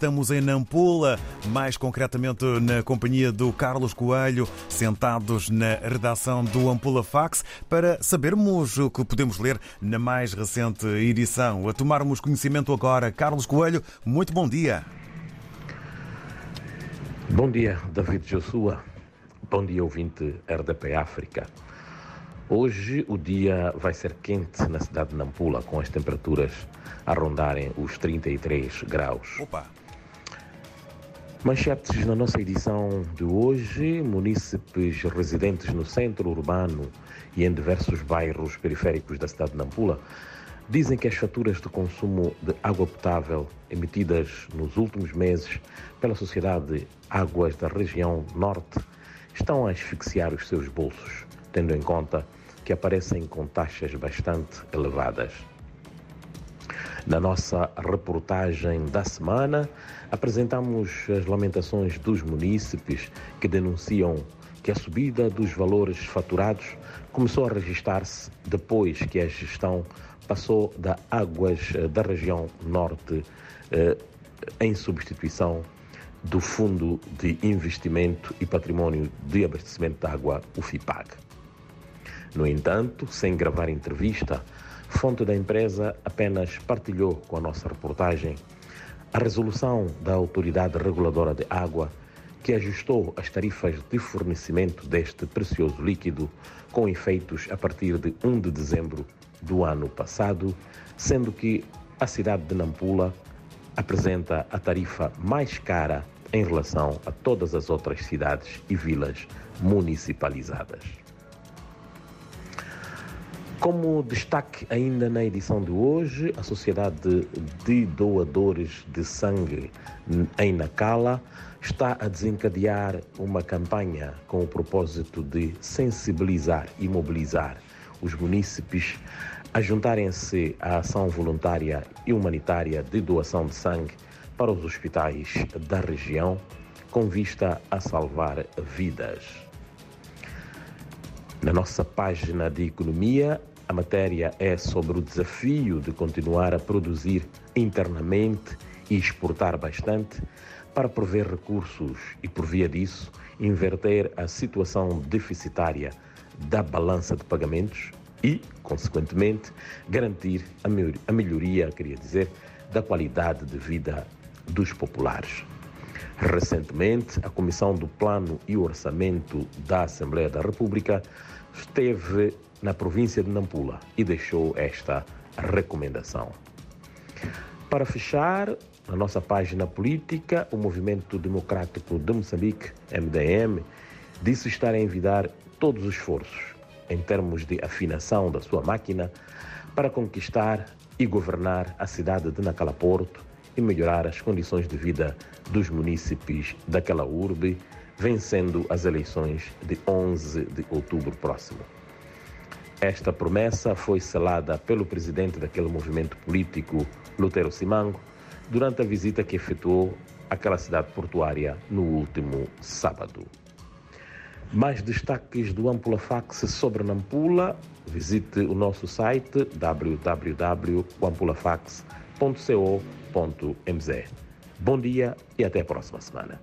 estamos em Nampula, mais concretamente na companhia do Carlos Coelho, sentados na redação do Ampula Fax, para sabermos o que podemos ler na mais recente edição. A tomarmos conhecimento agora, Carlos Coelho, muito bom dia. Bom dia, David Joshua. Bom dia, ouvinte RDP África. Hoje o dia vai ser quente na cidade de Nampula, com as temperaturas a rondarem os 33 graus. Opa! Manchetes na nossa edição de hoje: munícipes residentes no centro urbano e em diversos bairros periféricos da cidade de Nampula dizem que as faturas de consumo de água potável emitidas nos últimos meses pela Sociedade Águas da região Norte estão a asfixiar os seus bolsos, tendo em conta que aparecem com taxas bastante elevadas. Na nossa reportagem da semana, apresentamos as lamentações dos munícipes que denunciam que a subida dos valores faturados começou a registrar-se depois que a gestão passou da Águas da região Norte eh, em substituição do Fundo de Investimento e Patrimônio de Abastecimento de Água, o FIPAG. No entanto, sem gravar entrevista, fonte da empresa apenas partilhou com a nossa reportagem a resolução da Autoridade Reguladora de Água que ajustou as tarifas de fornecimento deste precioso líquido com efeitos a partir de 1 de dezembro do ano passado, sendo que a cidade de Nampula apresenta a tarifa mais cara em relação a todas as outras cidades e vilas municipalizadas. Como destaque ainda na edição de hoje, a Sociedade de Doadores de Sangue em Nacala está a desencadear uma campanha com o propósito de sensibilizar e mobilizar os munícipes a juntarem-se à ação voluntária e humanitária de doação de sangue para os hospitais da região, com vista a salvar vidas. Na nossa página de economia, a matéria é sobre o desafio de continuar a produzir internamente e exportar bastante para prover recursos e, por via disso, inverter a situação deficitária da balança de pagamentos e, consequentemente, garantir a melhoria, queria dizer, da qualidade de vida dos populares. Recentemente, a Comissão do Plano e Orçamento da Assembleia da República esteve na província de Nampula e deixou esta recomendação. Para fechar, na nossa página política, o Movimento Democrático de Moçambique, MDM, disse estar a envidar todos os esforços em termos de afinação da sua máquina para conquistar e governar a cidade de Nacala Porto e melhorar as condições de vida dos munícipes daquela urbe, vencendo as eleições de 11 de outubro próximo. Esta promessa foi selada pelo presidente daquele movimento político, Lutero Simango, durante a visita que efetuou àquela cidade portuária no último sábado. Mais destaques do Ampula Fax sobre Nampula, visite o nosso site www.ampulafax.co.mz. Bom dia e até a próxima semana.